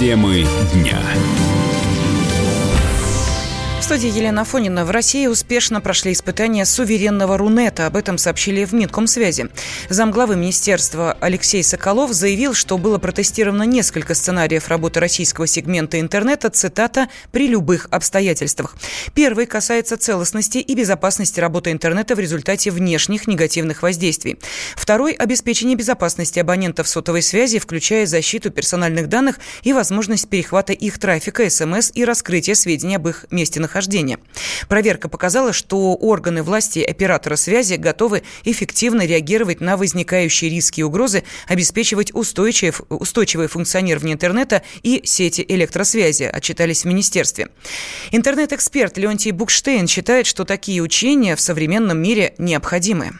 Темы дня студии Елена Фонина. В России успешно прошли испытания суверенного Рунета. Об этом сообщили в Минкомсвязи. Замглавы министерства Алексей Соколов заявил, что было протестировано несколько сценариев работы российского сегмента интернета, цитата, «при любых обстоятельствах». Первый касается целостности и безопасности работы интернета в результате внешних негативных воздействий. Второй – обеспечение безопасности абонентов сотовой связи, включая защиту персональных данных и возможность перехвата их трафика, СМС и раскрытия сведений об их месте нахождения нахождения. Проверка показала, что органы власти и оператора связи готовы эффективно реагировать на возникающие риски и угрозы, обеспечивать устойчивое, устойчивое функционирование интернета и сети электросвязи, отчитались в министерстве. Интернет-эксперт Леонтий Букштейн считает, что такие учения в современном мире необходимы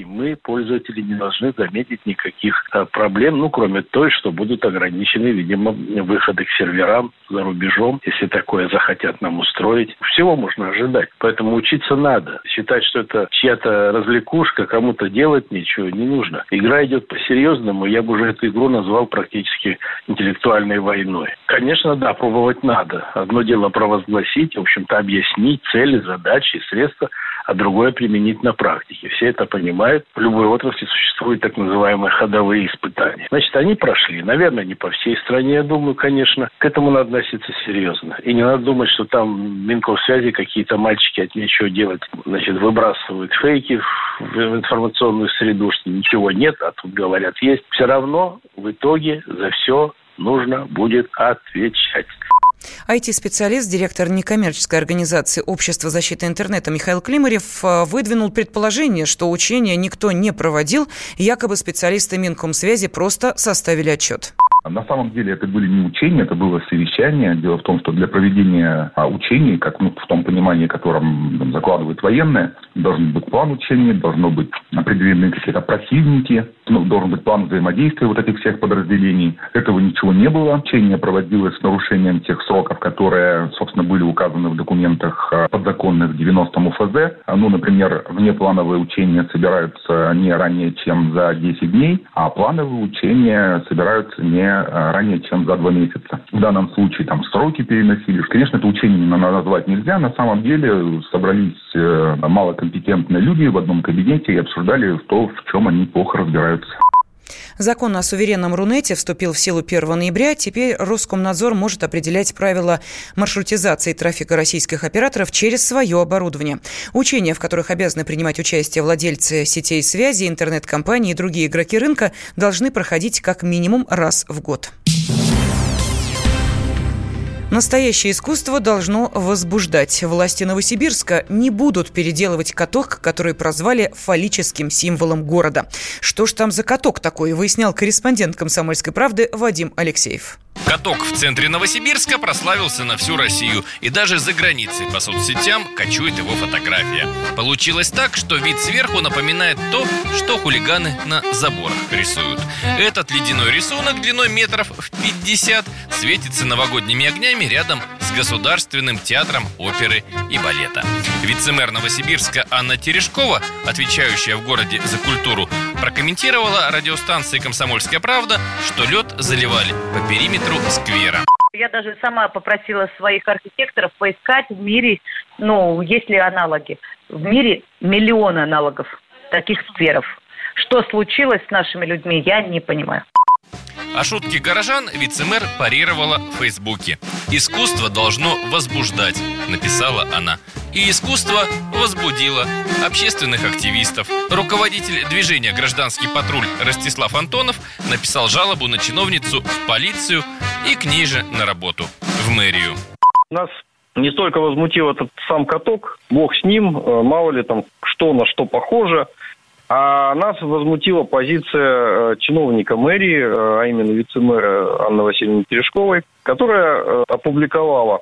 и мы, пользователи, не должны заметить никаких а, проблем, ну, кроме той, что будут ограничены, видимо, выходы к серверам за рубежом, если такое захотят нам устроить. Всего можно ожидать. Поэтому учиться надо. Считать, что это чья-то развлекушка, кому-то делать ничего не нужно. Игра идет по-серьезному. Я бы уже эту игру назвал практически интеллектуальной войной. Конечно, да, пробовать надо. Одно дело провозгласить, в общем-то, объяснить цели, задачи, средства – а другое применить на практике. Все это понимают. В любой отрасли существуют так называемые ходовые испытания. Значит, они прошли. Наверное, не по всей стране, я думаю, конечно. К этому надо относиться серьезно. И не надо думать, что там Минкомсвязи какие-то мальчики от нечего делать, значит, выбрасывают фейки в информационную среду, что ничего нет, а тут говорят есть. Все равно в итоге за все нужно будет отвечать. IT-специалист, директор некоммерческой организации Общества защиты интернета Михаил Климарев э, выдвинул предположение, что учения никто не проводил, якобы специалисты Минкомсвязи просто составили отчет. На самом деле это были не учения, это было совещание. Дело в том, что для проведения а, учений, как ну, в том понимании, которым там, закладывают военные, должен быть план учения, должно быть определены какие-то противники, ну, должен быть план взаимодействия вот этих всех подразделений. Этого ничего не было. Учение проводилось с нарушением тех сроков, которые, собственно, были указаны в документах а, подзаконных 90 УФЗ. Ну, например, внеплановые учения собираются не ранее, чем за 10 дней, а плановые учения собираются не Э, ранее, чем за два месяца. В данном случае там сроки переносились. Конечно, это учение назвать нельзя. На самом деле собрались э, малокомпетентные люди в одном кабинете и обсуждали то, в чем они плохо разбираются. Закон о суверенном Рунете вступил в силу 1 ноября. Теперь Роскомнадзор может определять правила маршрутизации трафика российских операторов через свое оборудование. Учения, в которых обязаны принимать участие владельцы сетей связи, интернет-компании и другие игроки рынка, должны проходить как минимум раз в год. Настоящее искусство должно возбуждать. Власти Новосибирска не будут переделывать каток, который прозвали фаллическим символом города. Что ж там за каток такой, выяснял корреспондент «Комсомольской правды» Вадим Алексеев. Каток в центре Новосибирска прославился на всю Россию и даже за границей по соцсетям кочует его фотография. Получилось так, что вид сверху напоминает то, что хулиганы на заборах рисуют. Этот ледяной рисунок длиной метров в 50 светится новогодними огнями рядом с Государственным театром оперы и балета. Вице-мэр Новосибирска Анна Терешкова, отвечающая в городе за культуру, прокомментировала радиостанции «Комсомольская правда», что лед заливали по периметру сквера. Я даже сама попросила своих архитекторов поискать в мире, ну, есть ли аналоги. В мире миллион аналогов таких скверов. Что случилось с нашими людьми, я не понимаю. А шутки горожан вице-мэр парировала в Фейсбуке. «Искусство должно возбуждать», — написала она. И искусство возбудило общественных активистов. Руководитель движения «Гражданский патруль» Ростислав Антонов написал жалобу на чиновницу в полицию и к ней же на работу, в мэрию. Нас не столько возмутил этот сам каток, бог с ним, э, мало ли там что на что похоже – а нас возмутила позиция э, чиновника мэрии, э, а именно вице-мэра Анны Васильевны Терешковой, которая опубликовала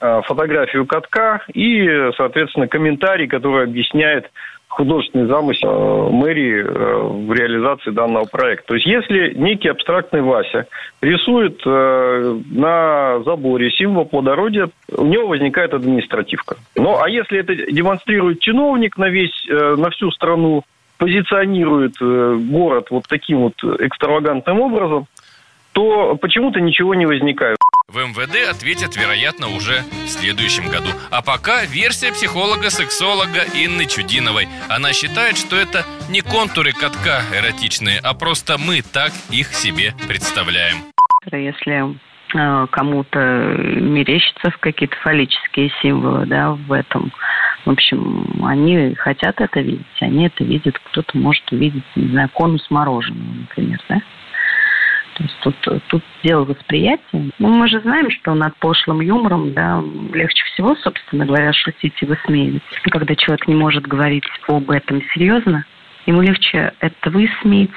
фотографию катка и, соответственно, комментарий, который объясняет художественный замысел мэрии в реализации данного проекта. То есть, если некий абстрактный Вася рисует на заборе символ плодородия, у него возникает административка. Ну, а если это демонстрирует чиновник на весь, на всю страну, позиционирует э, город вот таким вот экстравагантным образом, то почему-то ничего не возникает. В МВД ответят, вероятно, уже в следующем году. А пока версия психолога-сексолога Инны Чудиновой. Она считает, что это не контуры катка эротичные, а просто мы так их себе представляем. Если э, кому-то мерещатся какие-то фаллические символы да, в этом. В общем, они хотят это видеть, они это видят. Кто-то может увидеть, не знаю, конус мороженого, например, да? То есть тут, тут дело восприятия. Ну, мы же знаем, что над пошлым юмором, да, легче всего, собственно говоря, шутить и высмеивать. Когда человек не может говорить об этом серьезно, ему легче это высмеять,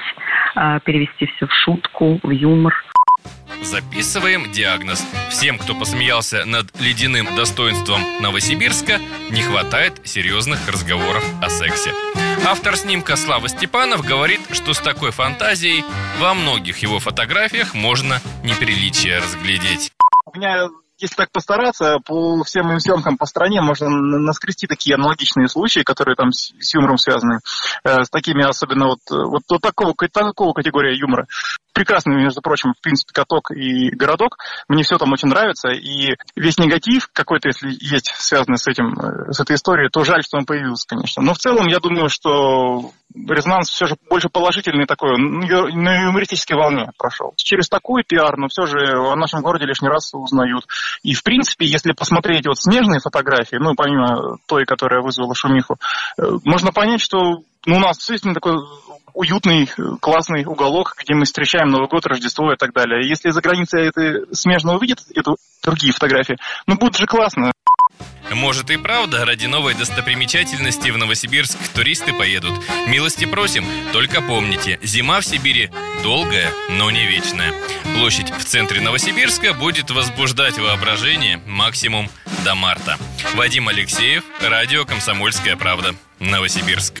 а, перевести все в шутку, в юмор. Записываем диагноз. Всем, кто посмеялся над ледяным достоинством Новосибирска, не хватает серьезных разговоров о сексе. Автор снимка Слава Степанов говорит, что с такой фантазией во многих его фотографиях можно неприличие разглядеть. У меня если так постараться, по всем моим съемкам по стране можно наскрести такие аналогичные случаи, которые там с, юмором связаны, э, с такими особенно вот, вот, вот такого, такого категория юмора. Прекрасный, между прочим, в принципе, каток и городок. Мне все там очень нравится. И весь негатив какой-то, если есть связанный с этим, э, с этой историей, то жаль, что он появился, конечно. Но в целом, я думаю, что резонанс все же больше положительный такой, на юмористической волне прошел. Через такой пиар, но все же о нашем городе лишний раз узнают. И, в принципе, если посмотреть вот снежные фотографии, ну, помимо той, которая вызвала шумиху, э, можно понять, что ну, у нас действительно такой уютный, классный уголок, где мы встречаем Новый год, Рождество и так далее. Если за границей это смежно увидят, эту другие фотографии, ну, будет же классно. Может и правда, ради новой достопримечательности в Новосибирск туристы поедут. Милости просим, только помните, зима в Сибири долгая, но не вечная. Площадь в центре Новосибирска будет возбуждать воображение максимум до марта. Вадим Алексеев, радио «Комсомольская правда», Новосибирск